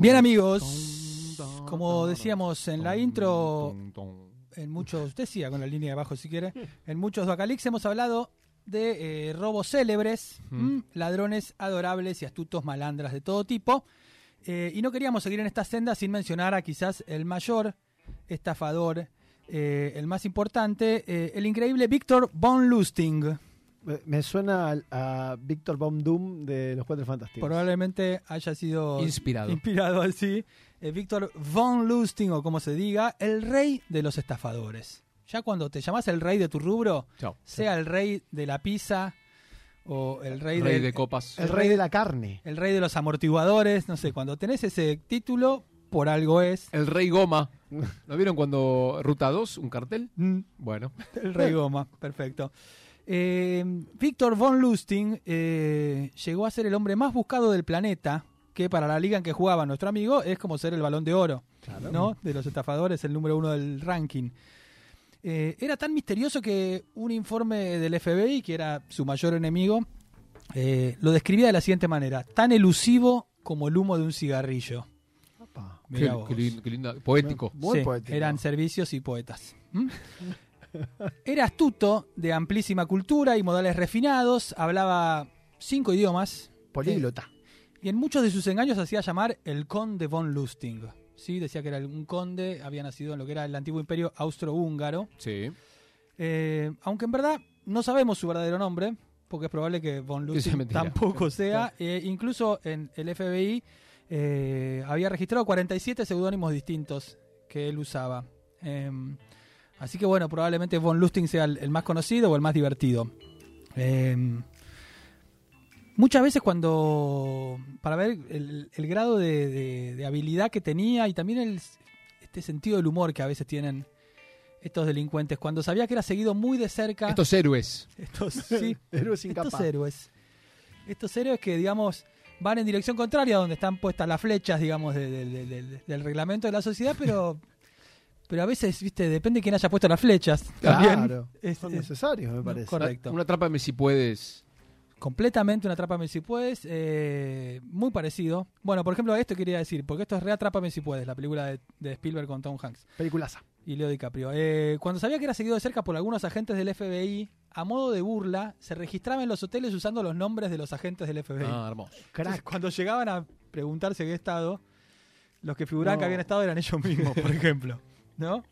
Bien amigos, como decíamos en la intro, en muchos, decía con la línea de abajo si quiere, en muchos Bacalix hemos hablado de eh, robos célebres, ladrones adorables y astutos malandras de todo tipo. Eh, y no queríamos seguir en esta senda sin mencionar a quizás el mayor estafador, eh, el más importante, el increíble Víctor von Lustig. Me- suena a Víctor Von Doom de los Cuatro Fantásticos. Probablemente haya sido Inspirado. inspirado así. Eh, Víctor von Lustig, o como se diga, el rey de los estafadores. Ya cuando te llamas el rey de tu rubro, Chao. sea el rey de la pizza o el rey, Rey del- de copas. El rey de la carne. el rey de los amortiguadores, no sé, cuando tenés ese título, por algo es. El rey goma. ¿Lo vieron cuando Ruta 2, un cartel? Mm, Bueno. El rey goma, perfecto. Eh, Víctor von Lustig eh, llegó a ser el hombre más buscado del planeta, que para la liga en que jugaba nuestro amigo es como ser el balón de oro, Claro. ¿no? De los estafadores, el número uno del ranking. Eh, era tan misterioso que un informe del FBI, que era su mayor enemigo, eh, lo describía de la siguiente manera: tan elusivo como el humo de un cigarrillo. Qué, lindo, qué Poético. Muy Sí, poético. Eran servicios y poetas. ¿Mm? Era astuto, de amplísima cultura y modales refinados, hablaba cinco idiomas Políglota. y en muchos de sus engaños hacía llamar el conde von Lustig. ¿Sí? Decía que era un conde, había nacido en lo que era el antiguo imperio austrohúngaro. Sí. Eh, aunque en verdad no sabemos su verdadero nombre, porque es probable que von mentira. tampoco sea. Eh, incluso en el FBI eh, había registrado 47 seudónimos distintos que él usaba. Así que bueno, probablemente von Lustig sea el, el más conocido o el más divertido. Eh, muchas veces cuando, para ver el, el grado de, de- de habilidad que tenía y también el, este sentido del humor que a veces tienen estos delincuentes, cuando sabía que era seguido muy de cerca, Estos héroes. estos, sí, Héroe sin estos héroes, estos héroes que digamos van en dirección contraria a donde están puestas las flechas, digamos, de- de- de- de- del reglamento de la sociedad, pero pero a veces, viste, depende de quién haya puesto las flechas. También Claro. es- Son es- necesarios, me parece. correcto. Una trápame si puedes. completamente un Atrápame si puedes, eh, muy parecido. Bueno, por ejemplo, esto quería decir, porque esto es Re Atrápame si puedes, la película de, de Spielberg con Tom Hanks Peliculaza. y Leo DiCaprio. Eh, cuando sabía que era seguido de cerca por algunos agentes del FBI, a modo de burla, se registraba en los hoteles usando los nombres de los agentes del FBI. Ah, hermoso. Entonces, cuando llegaban a preguntarse qué estado, los que figuraban No. que habían estado eran ellos mismos, por ejemplo. ¿No?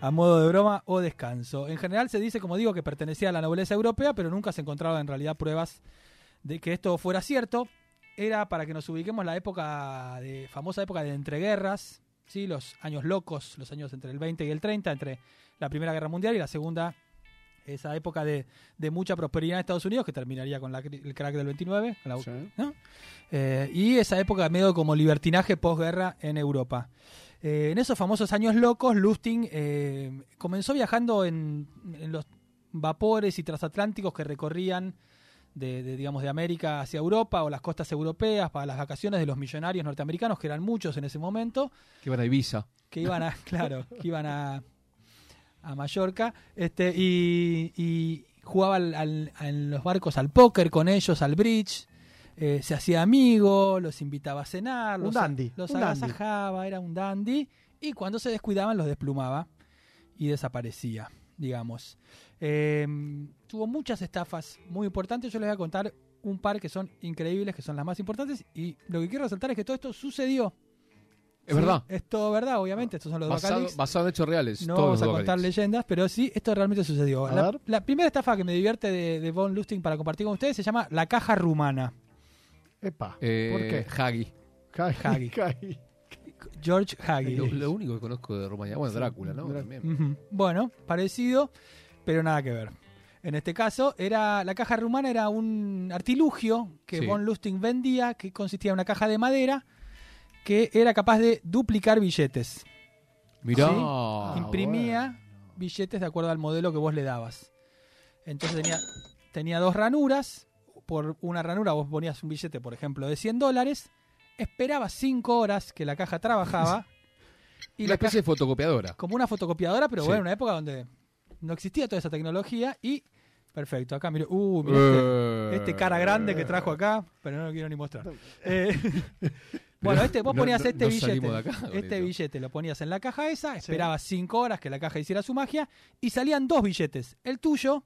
A modo de broma o descanso. En general se dice, como digo, que pertenecía a la nobleza europea, pero nunca se encontraba en realidad pruebas de que esto fuera cierto. Era para que nos ubiquemos la época de famosa época de entreguerras, ¿sí? los años locos, los años entre el 20 y el 30, entre la Primera Guerra Mundial y la Segunda, esa época de, de mucha prosperidad en Estados Unidos, que terminaría con la el crack del 29, con la Sí. ¿no? Eh, y esa época medio como libertinaje posguerra en Europa. Eh, en esos famosos años locos, Lustig eh, comenzó viajando en, en los vapores y transatlánticos que recorrían de, de, digamos, de América hacia Europa o las costas europeas para las vacaciones de los millonarios norteamericanos, que eran muchos en ese momento, Que van a Ibiza. que iban a, claro, que iban a, a Mallorca, este, y, y jugaba al- al- en los barcos al póker con ellos, al bridge, eh, se hacía amigo, los invitaba a cenar, Un los, dandy, los un dandy. agasajaba, era un dandy, y cuando se descuidaban los desplumaba y desaparecía, digamos. Eh, tuvo muchas estafas muy importantes, yo les voy a contar un par que son increíbles, que son las más importantes, y lo que quiero resaltar es que todo esto sucedió. Es Sí, verdad. Es todo verdad, obviamente, estos son los Basado, basado en hechos reales. No todos vamos a contar Bacalix. leyendas, pero sí, esto realmente sucedió. La, primera estafa que me divierte de, de Von Lustig para compartir con ustedes se llama La Caja Rumana. Epa. Eh, ¿Por qué? Hagi. Hagi. George Hagi. Lo, lo único que conozco de Rumania. Bueno, Drácula, ¿no? También. Bueno, parecido, pero nada que ver. En este caso, era la caja rumana era un artilugio que Sí. von Lustig vendía, que consistía en una caja de madera que era capaz de duplicar billetes. Mirá. Sí. Ah, Imprimía bueno. billetes de acuerdo al modelo que vos le dabas. Entonces tenía, tenía dos ranuras. Por una ranura vos ponías un billete, por ejemplo, de 100 dólares. Esperabas 5 horas que la caja trabajaba. y Una la especie de fotocopiadora. como una fotocopiadora, pero Sí. bueno, en una época donde no existía toda esa tecnología y perfecto, acá miro, uh, mirá este, Eh. este cara grande que trajo acá, pero no lo quiero ni mostrar. Eh, bueno, este vos No- ponías no- este no billete, acá este billete lo ponías en la caja esa, esperabas cinco horas que la caja hiciera su magia y salían dos billetes, el tuyo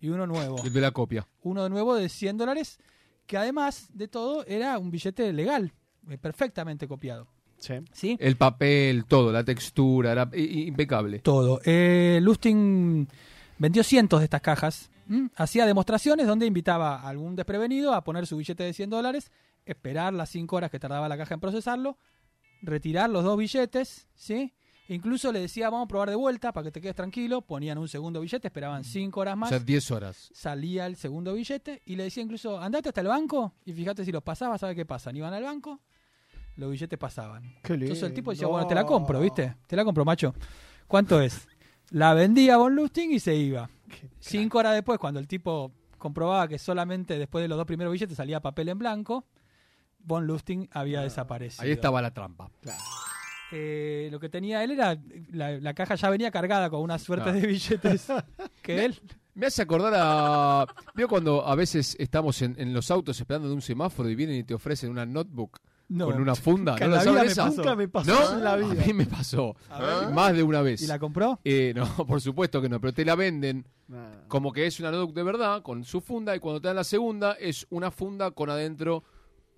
y uno nuevo, El de la copia. uno de nuevo de 100 dólares, que además de todo era un billete legal, eh, perfectamente copiado, Sí. ¿sí? El papel, todo, la textura, era impecable. todo. Eh, Lustig vendió cientos de estas cajas. ¿m? Hacía demostraciones donde invitaba a algún desprevenido a poner su billete de 100 dólares, esperar las 5 horas que tardaba la caja en procesarlo, retirar los dos billetes, ¿sí? Incluso le decía, vamos a probar de vuelta para que te quedes tranquilo. Ponían un segundo billete, esperaban 5 horas O más. sea, 10 horas. salía el segundo billete y le decía incluso, andate hasta el banco y fíjate si los pasabas, ¿sabes qué pasan? Iban al banco, los billetes pasaban. Qué Entonces el tipo decía, bueno, te la compro, ¿viste? Te la compro, macho. ¿Cuánto es? La vendía Von Lustig y se iba. Qué Cinco horas después, cuando el tipo comprobaba que solamente después de los dos primeros billetes salía papel en blanco, Von Lustig había desaparecido. Ahí estaba la trampa. Claro. Eh, lo que tenía él era, la, la caja ya venía cargada con una suerte Ah. de billetes que él... Me hace acordar a. Veo cuando a veces estamos en, en los autos esperando de un semáforo y vienen y te ofrecen una notebook No, con una funda. ¿No la vida saben me esa? pasó. Nunca me pasó ¿No? en la A mí me pasó. Más de una vez. ¿Y la compró? Eh, no, por supuesto que no, pero te la venden Nah. como que es una notebook de verdad, con su funda, y cuando te dan la segunda, es una funda con adentro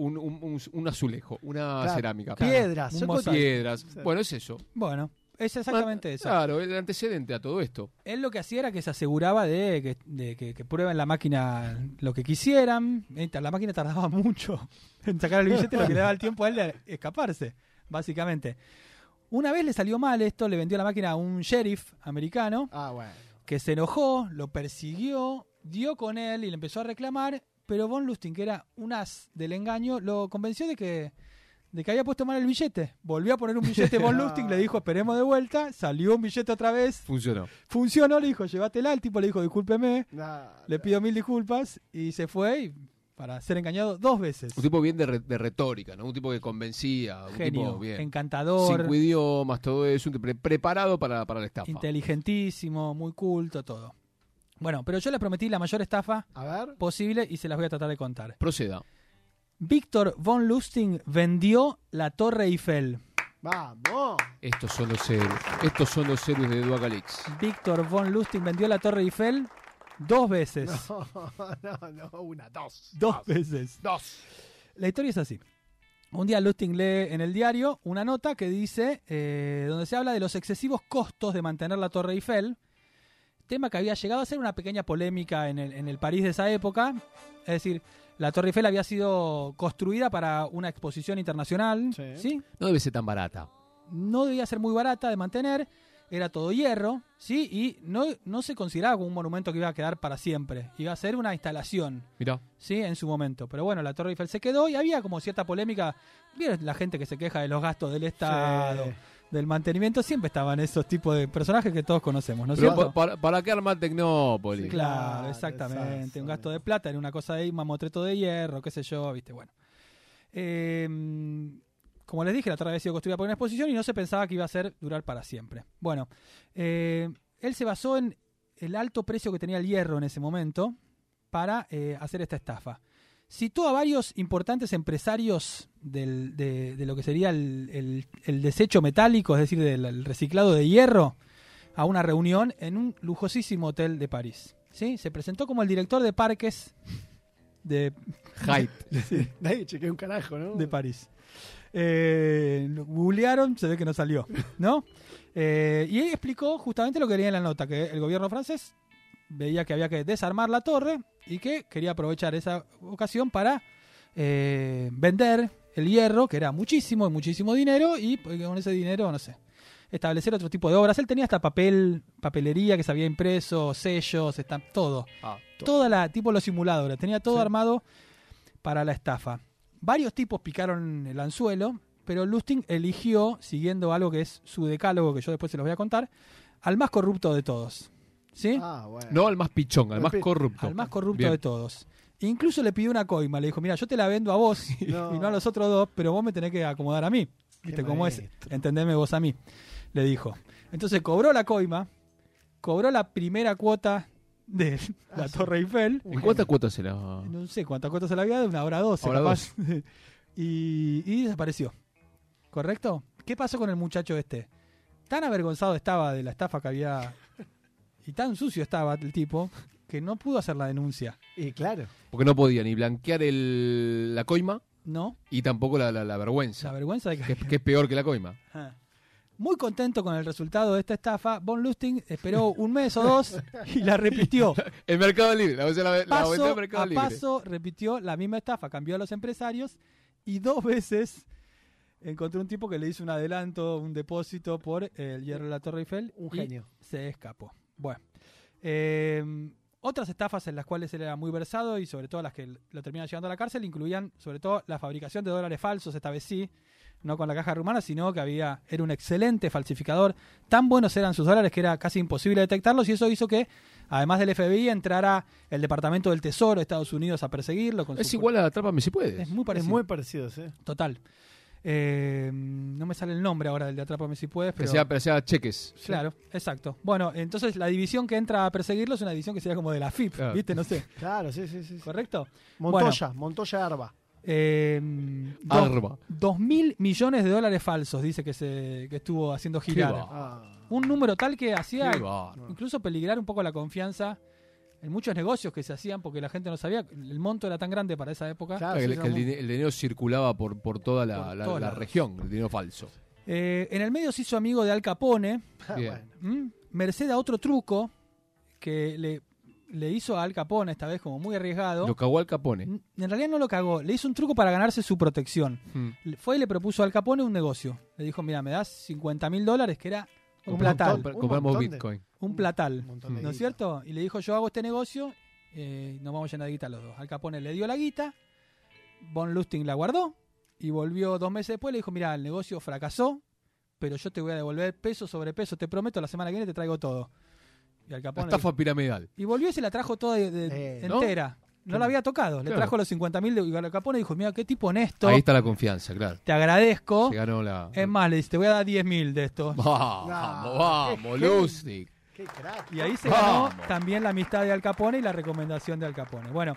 un, un- un- un azulejo, una Claro. cerámica. Piedras. Un son mosaico. cosas- Piedras. Sí. Bueno, es eso. Bueno, es exactamente eso. Claro, el antecedente a todo esto. Él lo que hacía era que se aseguraba de que, de que, que prueben la máquina lo que quisieran. La máquina tardaba mucho en sacar el billete, lo que le daba el tiempo a él de escaparse, básicamente. Una vez le salió mal esto, le vendió la máquina a un sheriff americano Ah, bueno. que se enojó, lo persiguió, dio con él y le empezó a reclamar, pero Von Lustig, que era un as del engaño, lo convenció de que, de que había puesto mal el billete. Volvió a poner un billete Von Lustig, le dijo esperemos de vuelta, salió un billete otra vez, Funcionó. funcionó, le dijo llévatela, el tipo le dijo discúlpeme, Nah, le pido mil disculpas y se fue y- para ser engañado dos veces. Un tipo bien de, re- de retórica, ¿no? Un tipo que convencía. Un Genio, tipo bien. encantador, Cinco idiomas, todo eso. un pre- preparado para, para la estafa. inteligentísimo, muy culto, todo. Bueno, pero yo les prometí la mayor estafa A ver. posible y se las voy a tratar de contar. Proceda. Víctor von Lustig vendió la Torre Eiffel. Vamos. Estos son los héroes. Estos son los héroes de Duagalix. Víctor von Lustig vendió la Torre Eiffel dos veces. No, no, no, una, dos. Dos veces. Dos. La historia es así. Un día Lustig lee en el diario una nota que dice, eh, donde se habla de los excesivos costos de mantener la Torre Eiffel, tema que había llegado a ser una pequeña polémica en el, en el París de esa época. Es decir, la Torre Eiffel había sido construida para una exposición internacional, Sí. ¿sí? No debe ser tan barata. no debía ser muy barata de mantener, era todo hierro, ¿sí? Y no, no se consideraba como un monumento que iba a quedar para siempre, iba a ser una instalación, Mirá. ¿sí? En su momento. Pero bueno, la Torre Eiffel se quedó y había como cierta polémica. ¿Vieron la gente que se queja de los gastos del Estado, Sí. Del mantenimiento? Siempre estaban esos tipos de personajes que todos conocemos, ¿no es Pero cierto? pa- para, ¿para qué armar Tecnópolis? Sí, Claro, exactamente. exacto. Un gasto de plata era una cosa de mamotreto de hierro, qué sé yo, viste, bueno. Eh, como les dije, la torre había sido construida por una exposición y no se pensaba que iba a ser durar para siempre. Bueno, eh, él se basó en el alto precio que tenía el hierro en ese momento para eh, hacer esta estafa. Citó a varios importantes empresarios del- de, de lo que sería el, el- el desecho metálico, es decir, del el reciclado de hierro, a una reunión en un lujosísimo hotel de París. ¿Sí? Se presentó como el director de parques de, Hype. Nadie chequea un carajo, ¿no? de París. Eh, googlearon, se ve que no salió, ¿no? Eh, y él explicó justamente lo que quería en la nota, que el gobierno francés veía que había que desarmar la torre y que quería aprovechar esa ocasión para eh, vender el hierro, que era muchísimo, muchísimo dinero, y pues, con ese dinero, no sé, establecer otro tipo de obras. Él tenía hasta papel, papelería que se había impreso, sellos, está, todo. Ah, Toda la, tipo los simuladores, tenía todo Sí. armado para la estafa. Varios tipos picaron el anzuelo, pero Lustig eligió, siguiendo algo que es su decálogo, que yo después se los voy a contar, al más corrupto de todos. ¿Sí? Ah, bueno. no al más pichón, al más corrupto. al más corrupto Bien. de todos. Incluso le pidió una coima, le dijo, mira, yo te la vendo a vos No. y no a los otros dos, pero vos me tenés que acomodar a mí. ¿Viste cómo es? Entendeme vos a mí, le dijo. Entonces cobró la coima, cobró la primera cuota de la Ah. Torre Eiffel. ¿En cuántas cuotas se la.? No sé cuántas cuotas se la había dado, una hora doce, Hora capaz. y, y desapareció. ¿Correcto? ¿Qué pasó con el muchacho este? Tan avergonzado estaba de la estafa que había. Y tan sucio estaba el tipo que no pudo hacer la denuncia. Y claro. Porque no podía ni blanquear el, la coima ¿No? y tampoco la, la- la La vergüenza. vergüenza de que. Que, que es peor que la coima. Ah. Muy contento con el resultado de esta estafa, Von Lustig esperó un mes o dos y la repitió. El Mercado Libre. La, la, Paso Mercado a Libre. paso repitió la misma estafa, cambió a los empresarios y dos veces encontró un tipo que le hizo un adelanto, un depósito por el hierro de la Torre Eiffel. Un y genio. Se escapó. Bueno. eh, otras estafas en las cuales él era muy versado y sobre todo las que lo terminan llevando a la cárcel incluían sobre todo la fabricación de dólares falsos, esta vez sí, no con la caja rumana, sino que había era un excelente falsificador. Tan buenos eran sus dólares que era casi imposible detectarlos y eso hizo que, además del FBI, entrara el Departamento del Tesoro de Estados Unidos a perseguirlo. Con Es su- igual a Atrápame si puedes. Es muy Es parecido. muy parecido, ¿sí? Total. Eh, no me sale el nombre ahora del de Atrápame si puedes, Que pero... sea, pero sea cheques. Claro, exacto. Bueno, entonces la división que entra a perseguirlo es una división que sería como de la FIP, Claro. ¿viste? No sé, Claro, sí, sí, sí. ¿correcto? Montoya, Montoya Arba. Eh, dos, Arba. dos mil millones de dólares falsos, dice que se que estuvo haciendo girar. Ah. Un número tal que hacía incluso peligrar un poco la confianza en muchos negocios que se hacían porque la gente no sabía, el monto era tan grande para esa época. Claro, que el, que dinero circulaba por, por toda la, Por la- todos la lados. región, el dinero falso. Eh, en el medio se hizo amigo de Al Capone, Ah, Bien. bueno. ¿m? merced a otro truco que le, le hizo a Al Capone, esta vez como muy arriesgado. Lo cagó al Capone. En realidad no lo cagó, le hizo un truco para ganarse su protección. Mm. Le- Fue y le propuso a Al Capone un negocio. Le dijo, mira, me das 50 mil dólares, que era un platal. Compramos Bitcoin. Un platal. Un montón de ¿No es cierto? Y le dijo, yo hago este negocio, eh, nos vamos a llenar de guita los dos. Al Capone le dio la guita, Von Lustig la guardó y volvió dos meses después. Le dijo, mira, el negocio fracasó, pero yo te voy a devolver peso sobre peso, te prometo, la semana que viene te traigo todo. Y Al La Capone... estafa piramidal. Y volvió y se la trajo toda de- de- Eh, entera. No la había tocado. Le Claro. trajo los 50 mil y Al Capone dijo, mira, qué tipo honesto. Ahí está la confianza, claro. Te agradezco. Se ganó la. Es más, le dice, te voy a dar 10 mil de estos. Vamos, No, vamos. Lustig. Qué crack. Y ahí se ganó Vamos. también la amistad de Al Capone y la recomendación de Al Capone. Bueno,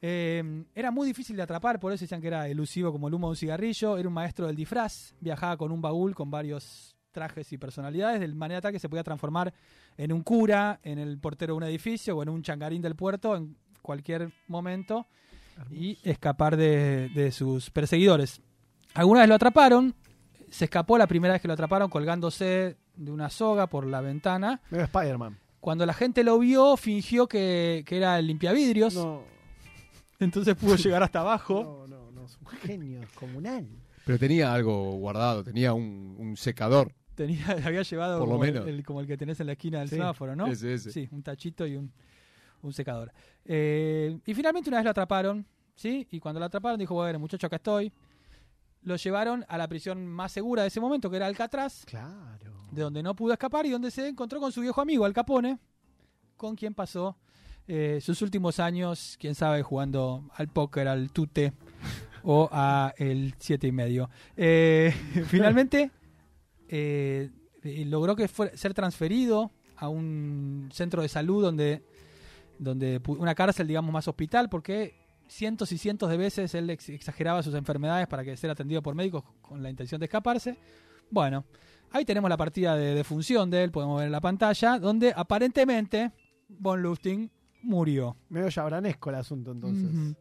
eh, era muy difícil de atrapar, por eso decían que era elusivo como el humo de un cigarrillo. Era un maestro del disfraz, viajaba con un baúl con varios trajes y personalidades, de manera tal que se podía transformar en un cura, en el portero de un edificio o en un changarín del puerto en cualquier momento y escapar de, de sus perseguidores. Alguna vez lo atraparon, se escapó la primera vez que lo atraparon colgándose de una soga por la ventana. Medio Spider-Man. Cuando la gente lo vio, fingió que, que era el limpiavidrios, No, entonces pudo llegar hasta abajo. no, no, no, es un genio descomunal. Pero tenía algo guardado, tenía un, un secador. Tenía, había llevado Por lo como, menos. El, como el que tenés en la esquina del Sí, semáforo, ¿no? Ese, ese. Sí, un tachito y un, un secador. Eh, y finalmente una vez lo atraparon, ¿sí? Y cuando lo atraparon dijo, bueno, muchacho, acá estoy. Lo llevaron a la prisión más segura de ese momento, que era Alcatraz, Claro. De donde no pudo escapar y donde se encontró con su viejo amigo, Al Capone, con quien pasó eh, sus últimos años, quién sabe, jugando al póker, al tute o a el siete y medio. Eh, finalmente eh, logró que ser transferido a un centro de salud donde, donde una cárcel, digamos, más hospital, porque cientos y cientos de veces él ex- exageraba sus enfermedades para que ser atendido por médicos con la intención de escaparse. Bueno, ahí tenemos la partida de defunción de él, podemos ver en la pantalla, donde aparentemente Von Lustig murió. Medio yabranesco el asunto entonces.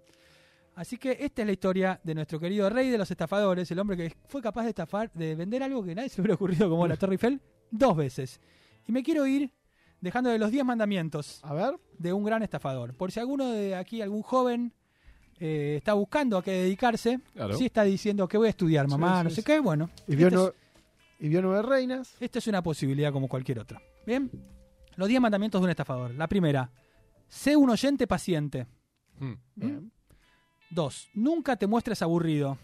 Así que esta es la historia de nuestro querido rey de los estafadores, el hombre que fue capaz de estafar, de vender algo que nadie se hubiera ocurrido como la Torre Eiffel dos veces. Y me quiero ir dejando de los 10 mandamientos A ver. de un gran estafador. Por si alguno de aquí, algún joven eh, está buscando a qué dedicarse. Claro. Sí está diciendo que voy a estudiar, mamá, sí, no sé sí. qué. Bueno, Y vio, esta es- no- y vio nueve reinas. esta es una posibilidad como cualquier otra. Bien, los 10 mandamientos de un estafador. La primera, sé un oyente paciente. Mm. Bien. Dos, nunca te muestres aburrido.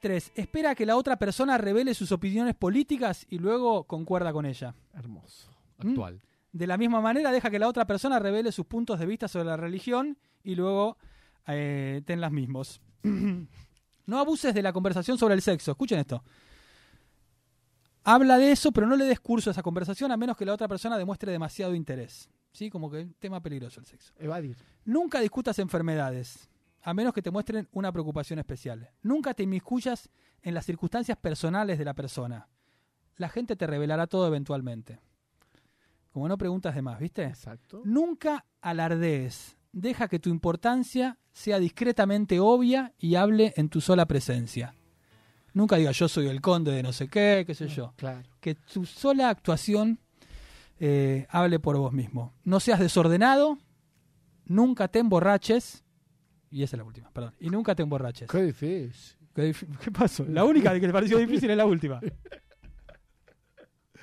Tres, espera que la otra persona revele sus opiniones políticas y luego concuerda con ella. Hermoso. Actual. De la misma manera, deja que la otra persona revele sus puntos de vista sobre la religión y luego eh, ten las mismos. no abuses de la conversación sobre el sexo. Escuchen esto. Habla de eso, pero no le des curso a esa conversación a menos que la otra persona demuestre demasiado interés. ¿Sí? Como que un tema peligroso el sexo. Evadir. Nunca discutas enfermedades, a menos que te muestren una preocupación especial. Nunca te inmiscuyas en las circunstancias personales de la persona. La gente te revelará todo eventualmente. Como no preguntas de más, ¿viste? Exacto. Nunca alardees. Deja que tu importancia sea discretamente obvia y hable en tu sola presencia. Nunca digas yo soy el conde de no sé qué, qué sé yo. Claro. Que tu sola actuación eh, hable por vos mismo. No seas desordenado, nunca te emborraches. Y esa es la última, perdón. Y nunca te emborraches. Qué difícil. ¿Qué, dif- qué pasó? La única que te pareció difícil es la última.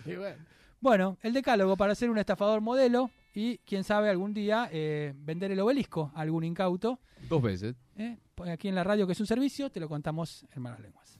Y bueno. Bueno, el decálogo para ser un estafador modelo y, quién sabe, algún día eh, vender el obelisco a algún incauto. Dos veces. ¿eh? Aquí en la radio, que es un servicio, te lo contamos en malas lenguas.